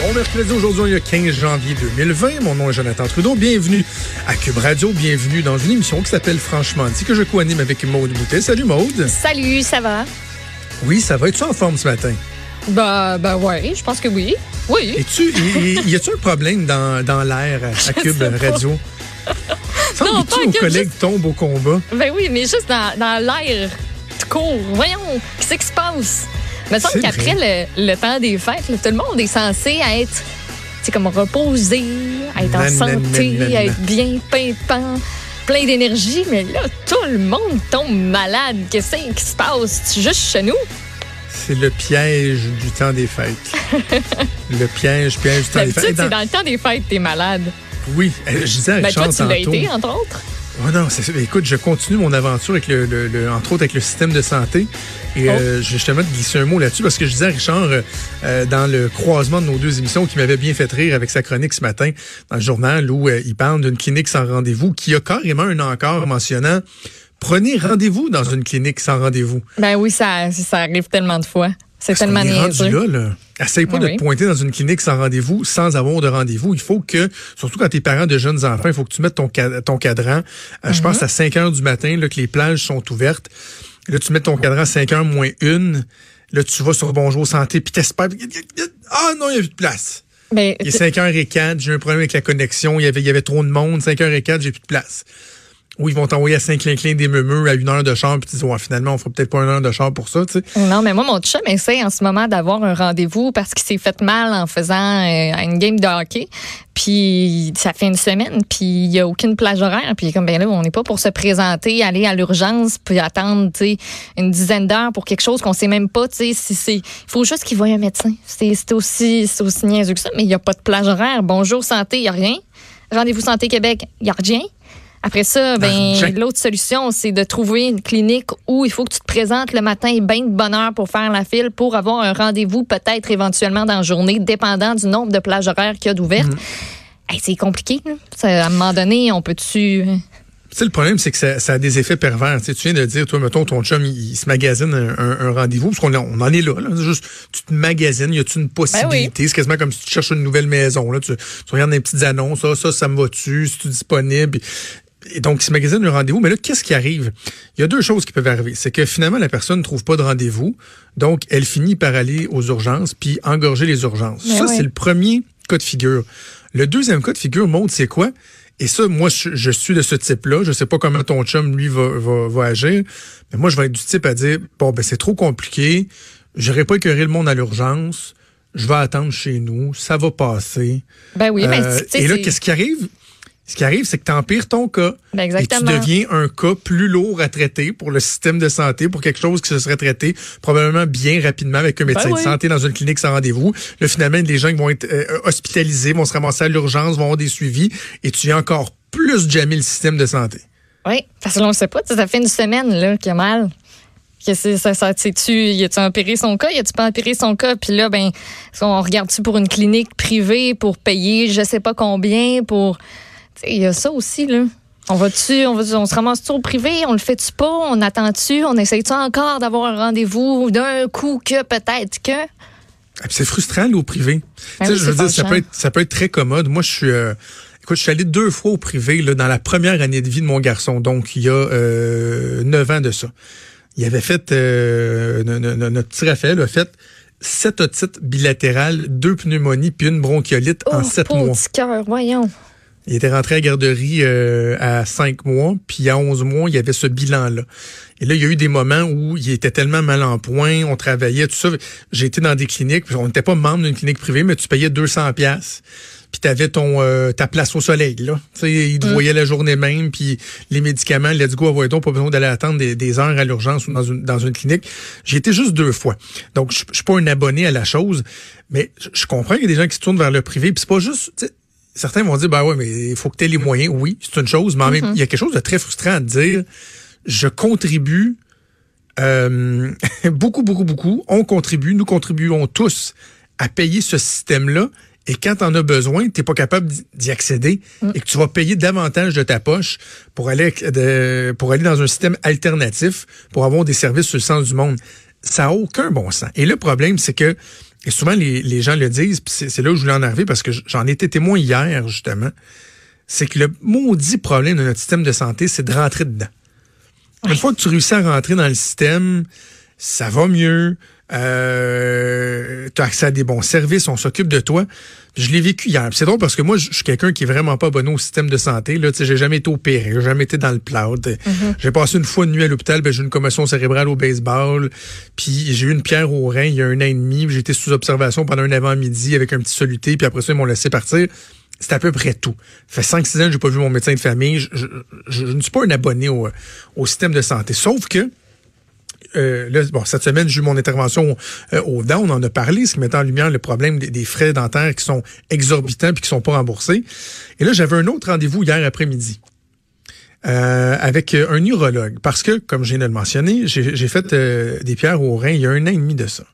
Bon mercredi, aujourd'hui, a 15 janvier 2020. Mon nom est Jonathan Trudeau. Bienvenue à Cube Radio. Bienvenue dans une émission qui s'appelle Franchement dit que je co-anime avec Maude Boutet. Salut Maude. Salut, ça va? Oui, ça va. Es-tu en forme ce matin? Bah, bah ouais, je pense que oui. Oui. Es-tu, y, y a-tu un problème dans, dans l'air à, à Cube Radio? Non, pas que collègues juste- tombent au combat. Ben oui, mais juste dans, dans l'air tout court. Voyons, qu'est-ce qui se passe? Il me semble qu'après le, le temps des fêtes, là, tout le monde est censé être comme reposé, être en Nan, santé, nan, nan, nan. être bien pimpant, plein d'énergie. Mais là, tout le monde tombe malade. Qu'est-ce qui se passe? C'est juste chez nous? C'est le piège du temps des fêtes. le piège, piège du temps des fêtes. c'est Dans- dans le temps des fêtes, t'es malade. Oui, euh, je disais à Ben Richard toi, tu l'as été, entre autres. Oh non. Écoute, je continue mon aventure avec le, le- le- entre autres avec le système de santé. Et Oh. euh, je vais justement te glisser un mot là-dessus parce que je disais à Richard euh, euh, dans le croisement de nos deux émissions qui m'avait bien fait rire avec sa chronique ce matin dans le journal où euh, il parle d'une clinique sans rendez-vous qui a carrément un encart mentionnant prenez rendez-vous dans une clinique sans rendez-vous. Ben oui, ça, ça arrive tellement de fois. C'est tellement niaiseux. là, là. Essaye pas Ah de te pointer dans une clinique sans rendez-vous, sans avoir de rendez-vous. Il faut que, surtout quand t'es parent de jeunes enfants, il faut que tu mettes ton, ton cadran. Euh, Je Mm-hmm. pense à 5 heures du matin, là, que les plages sont ouvertes. Là, tu mets ton cadran à 5 heures moins une. Là, tu vas sur Bonjour Santé, puis t'espères. Ah non, il n'y a plus de place. Mais Il est 5 heures et 4, j'ai un problème avec la connexion, il y avait, il y avait trop de monde, 5 heures et 4, j'ai plus de place. Ou ils vont t'envoyer à Saint-Clinclin des meumeux à une heure de char, puis tu dis, finalement, on fera peut-être pas une heure de char pour ça, tu sais. Non, mais moi, mon chum essaie en ce moment d'avoir un rendez-vous parce qu'il s'est fait mal en faisant euh, une game de hockey. Puis ça fait une semaine, puis il n'y a aucune plage horaire. Puis comme, ben là, on n'est pas pour se présenter, aller à l'urgence, puis attendre, tu sais, une dizaine d'heures pour quelque chose qu'on sait même pas, tu sais, si c'est... Il faut juste qu'il voie un médecin. C'est aussi, aussi niaiseux que ça, mais il n'y a pas de plage horaire. Bonjour santé, il n'y a rien. Rendez-vous Santé Québec, il n'y a rien. Après ça, ben, Rien. l'autre solution, c'est de trouver une clinique où il faut que tu te présentes le matin bien de bonne heure pour faire la file, pour avoir un rendez-vous peut-être éventuellement dans la journée, dépendant du nombre de plages horaires qu'il y a d'ouvertes. Hey, c'est compliqué. Ça, à un moment donné, on peut-tu... Tu sais, le problème, c'est que ça, ça a des effets pervers. Tu, sais, tu viens de dire, toi, mettons, ton chum, il, il se magasine un, un- un rendez-vous, parce qu'on on en est là. juste, tu te magasines, y a-tu une possibilité? C'est quasiment comme si tu cherches une nouvelle maison. Là. Tu, tu regardes des petites annonces, ça, ça, ça me va-tu? C'est-tu disponible? Et donc, il se magasine un rendez-vous. Mais là, qu'est-ce qui arrive? Il y a deux choses qui peuvent arriver. C'est que finalement, la personne ne trouve pas de rendez-vous. Donc, elle finit par aller aux urgences puis engorger les urgences. Mais ça, oui. c'est le premier cas de figure. Le deuxième cas de figure montre c'est quoi? Et ça, moi, je, je suis de ce type-là. Je sais pas comment ton chum, lui, va, va, va agir. Mais moi, je vais être du type à dire, bon, ben, c'est trop compliqué. J'aurais pas écœuré le monde à l'urgence. Je vais attendre chez nous. Ça va passer. Ben oui, mais Euh, et là, qu'est-ce qui arrive? Ce qui arrive, c'est que tu empires ton cas. Ben et exactement. tu deviens un cas plus lourd à traiter pour le système de santé, pour quelque chose qui se serait traité probablement bien rapidement avec un médecin Ben de oui. santé dans une clinique sans rendez-vous. Là, finalement, les gens qui vont être euh, hospitalisés, vont se ramasser à l'urgence, vont avoir des suivis, et tu viens encore plus jammer le système de santé. Oui, parce que là, on sait pas. tu Ça fait une semaine là, qu'il a mal. Que c'est- ça, ça, sais-tu, y a-tu empiré son cas? Y a-tu pas empiré son cas? Puis là, ben, on regarde-tu pour une clinique privée pour payer je sais pas combien pour. Il y a ça aussi, là. On va-tu, on, va on se ramasse-tu au privé? On le fait-tu pas? On attend-tu? On essaye-tu encore d'avoir un rendez-vous d'un coup que peut-être que? Ah, C'est frustrant, au privé. Ben oui, je veux dire, ça peut, être, ça peut être très commode. Moi, je suis... euh, écoute, je suis allé deux fois au privé là, dans la première année de vie de mon garçon. Donc, il y a euh, neuf ans de ça. Il avait fait... euh, no- no- no- notre petit Raphaël a fait sept otites bilatérales, deux pneumonies puis une bronchiolite en Oh, sept mois. petit cœur, voyons. Il était rentré à la garderie euh, à cinq mois, puis à 11 mois, il y avait ce bilan-là. Et là, il y a eu des moments où il était tellement mal en point, on travaillait, tout ça. J'ai été dans des cliniques, on n'était pas membre d'une clinique privée, mais tu payais 200 pièces puis t'avais ton euh, ta place au soleil là. Tu sais, ils te voyaient la journée même, puis les médicaments, let's go, envoyez donc, pas besoin d'aller attendre des, des heures à l'urgence ou dans une dans une clinique. J'ai été juste deux fois, donc je suis pas un abonné à la chose, mais je- je comprends qu'il y a des gens qui se tournent vers le privé, puis c'est pas juste. Certains vont dire, ben ouais, mais il faut que tu aies les moyens. Oui, c'est une chose, mais même il y a quelque chose de très frustrant à dire. Je contribue euh, beaucoup, beaucoup, beaucoup. On contribue, nous contribuons tous à payer ce système-là. Et quand tu en as besoin, tu n'es pas capable d'y- accéder et que tu vas payer davantage de ta poche pour aller, de- pour aller dans un système alternatif, pour avoir des services sur le sens du monde. Ça n'a aucun bon sens. Et le problème, c'est que et souvent les, les gens le disent, puis c'est là où je voulais en arriver parce que j'en étais témoin hier, justement, c'est que le maudit problème de notre système de santé, c'est de rentrer dedans. Une fois que tu réussis à rentrer dans le système, ça va mieux, euh, tu as accès à des bons services, on s'occupe de toi. Je l'ai vécu hier. C'est drôle parce que moi, je suis quelqu'un qui est vraiment pas abonné au système de santé. Là, j'ai jamais été opéré, j'ai jamais été dans le cloud. Mm-hmm. J'ai passé une fois une nuit à l'hôpital, ben, j'ai eu une commotion cérébrale au baseball, puis j'ai eu une pierre au rein il y a un an et demi. J'ai été sous observation pendant un avant-midi avec un petit soluté, puis après ça, ils m'ont laissé partir. C'est à peu près tout. Ça fait 5-6 ans que j'ai pas vu mon médecin de famille. Je, ne suis pas un abonné au, au système de santé. Sauf que euh, bon, cette semaine, j'ai eu mon intervention euh, au DAN, on en a parlé, ce qui met en lumière le problème des, frais dentaires qui sont exorbitants puis qui sont pas remboursés. Et là, j'avais un autre rendez-vous hier après-midi. Euh, avec un urologue. Parce que, comme je viens de le mentionner, j'ai fait des pierres au rein il y a un an et demi de ça.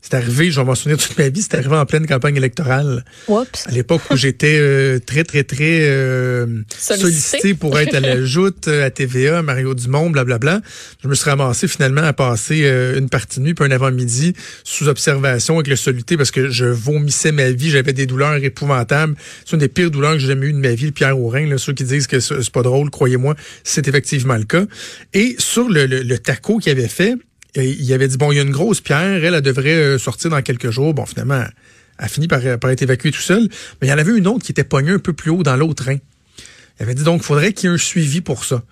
C'est arrivé, je vais m'en souvenir toute ma vie, c'est arrivé en pleine campagne électorale. Oups. À l'époque où j'étais euh, très, très, très euh, sollicité. pour être à la joute, euh, à TVA, Mario Dumont, blablabla. Je me suis ramassé finalement à passer une partie de nuit puis un avant-midi sous observation avec le soluté parce que je vomissais ma vie, j'avais des douleurs épouvantables. C'est une des pires douleurs que j'ai jamais eues de ma vie, le pierre au rein. Là, ceux qui disent que c'est pas drôle, croyez-moi, c'est effectivement le cas. Et sur le, le, le taco qu'il avait fait, il avait dit, bon, il y a une grosse pierre, elle, elle devrait euh, sortir dans quelques jours. Bon, finalement, elle a fini par, par être évacuée tout seul. Mais il y en avait une autre qui était pognée un peu plus haut dans l'autre train. Il avait dit, donc, il faudrait qu'il y ait un suivi pour ça.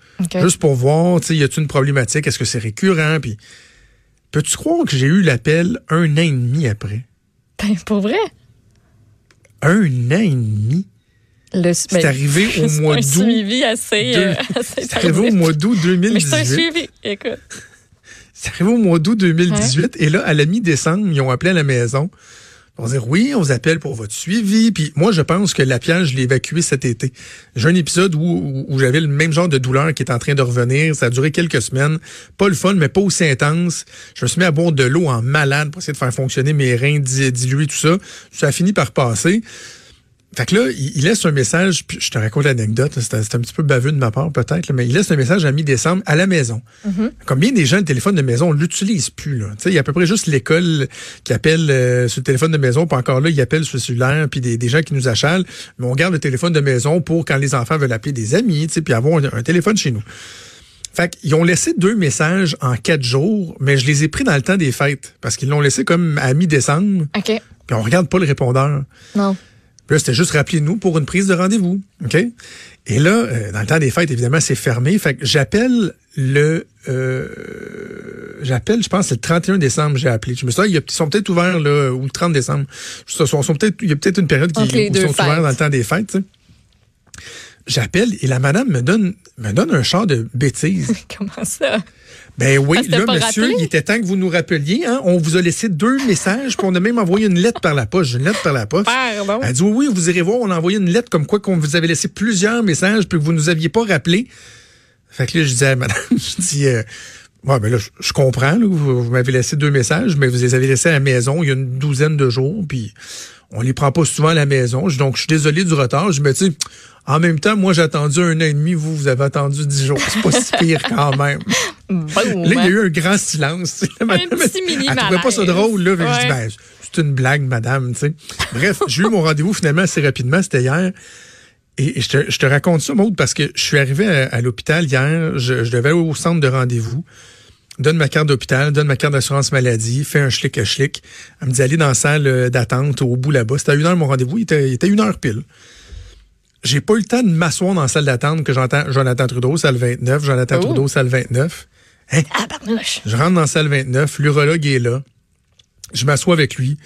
Juste pour voir, tu sais, y a-t-il une problématique? Est-ce que c'est récurrent? Puis, peux-tu croire que j'ai eu l'appel un an et demi après? Ben, pour vrai? Un an et demi? C'est ben, arrivé au mois d'août. assez, euh, C'est arrivé au mois d'août 2018. Mais c'est un suivi, écoute. C'est arrivé au mois d'août 2018. Et là, à la mi-décembre, ils ont appelé à la maison. On va dire oui, on vous appelle pour votre suivi. Puis moi, je pense que la pierre, je l'ai évacuée cet été. J'ai un épisode où, où, j'avais le même genre de douleur qui est en train de revenir. Ça a duré quelques semaines. Pas le fun, mais pas aussi intense. Je me suis mis à boire de l'eau en malade pour essayer de faire fonctionner mes reins, diluer tout ça. Ça a fini par passer. Fait que là, il, laisse un message, puis je te raconte l'anecdote, c'est un, petit peu baveux de ma part peut-être, mais il laisse un message à mi-décembre à la maison. Mm-hmm. Comme bien des gens, le téléphone de maison, on l'utilise plus. Là. Il y a à peu près juste l'école qui appelle euh, sur le téléphone de maison, puis encore là, il appelle sur le cellulaire, puis des, gens qui nous achalent, mais on garde le téléphone de maison pour quand les enfants veulent appeler des amis, puis avoir un, téléphone chez nous. Fait qu'ils ont laissé deux messages en quatre jours, mais je les ai pris dans le temps des fêtes, parce qu'ils l'ont laissé comme à mi-décembre. OK. Puis on regarde pas le répondeur. Non. Puis là, c'était juste rappeler nous pour une prise de rendez-vous. OK? Et là, euh, dans le temps des fêtes, évidemment, c'est fermé. Fait que j'appelle le euh, j'appelle, je pense, c'est le 31 décembre, j'ai appelé. Je me suis dit, ils sont peut-être ouverts là, ou le 30 décembre. Sont, sont peut-être, il y a peut-être une période qui où ils sont ouverts dans le temps des fêtes. Tu sais. J'appelle et la madame me donne me donne un char de bêtises. Comment ça? Ben oui, là, monsieur, il était temps que vous nous rappeliez. Hein? On vous a laissé deux messages, puis on a même envoyé une lettre par la poste. Une lettre par la poste. Pardon? Elle dit oui, oui, vous irez voir, on a envoyé une lettre comme quoi qu'on vous avait laissé plusieurs messages, puis que vous nous aviez pas rappelé. Fait que là, je disais à madame, je dis, euh, ouais, ben là, je, comprends, là, vous, vous m'avez laissé deux messages, mais vous les avez laissés à la maison il y a une douzaine de jours, puis on les prend pas souvent à la maison. Donc, je suis désolé du retard. Je me dis, en même temps, moi, j'ai attendu un an et demi. Vous, vous avez attendu dix jours. C'est pas si pire quand même. là, il y a eu un grand silence. un petit mini Elle trouvait pas ça drôle, là. Je dis, ben, c'est une blague, madame, tu sais. Bref, j'ai eu mon rendez-vous finalement assez rapidement. C'était hier. Et je te, je te raconte ça, Maud, parce que je suis arrivé à, l'hôpital hier. Je, je devais aller au centre de rendez-vous donne ma carte d'hôpital, donne ma carte d'assurance maladie, fais un schlick à schlick. Elle me dit aller dans la salle euh, d'attente au bout là-bas. C'était à une heure mon rendez-vous, il était, il était une heure pile. J'ai pas eu le temps de m'asseoir dans la salle d'attente que j'entends Jonathan Trudeau, salle 29, Jonathan oh. Trudeau, salle 29. Hein? Je rentre dans la salle 29, l'urologue est là. Je m'assois avec lui,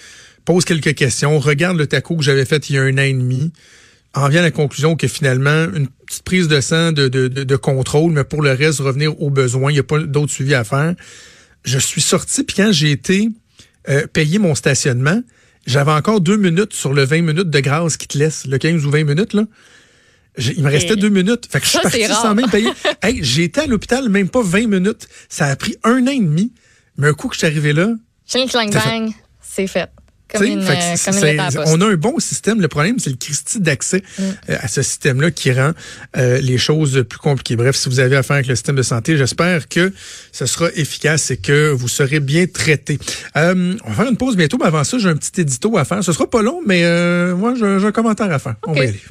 pose quelques questions, regarde le taco que j'avais fait il y a un an et demi en vient à la conclusion que finalement, une petite prise de sang de, de, de, contrôle, mais pour le reste, revenir aux besoins, il n'y a pas d'autre suivi à faire. Je suis sorti, puis quand j'ai été euh, payer mon stationnement, j'avais encore deux minutes sur le 20 minutes de grâce qui te laisse, le 15 ou 20 minutes, là. Il me restait deux minutes. Fait que je suis parti sans même payer. hey, j'ai été à l'hôpital même pas 20 minutes. Ça a pris un an et demi. Mais un coup que je suis arrivé là. Ching, clang, bang. C'est fait. Comme une, comme une on a un bon système. Le problème, c'est le Christie d'accès Mm. euh, à ce système-là qui rend euh, les choses plus compliquées. Bref, si vous avez affaire avec le système de santé, j'espère que ce sera efficace et que vous serez bien traité. Euh, on va faire une pause bientôt, mais avant ça, j'ai un petit édito à faire. Ce sera pas long, mais moi, j'ai un commentaire à faire. On va y aller.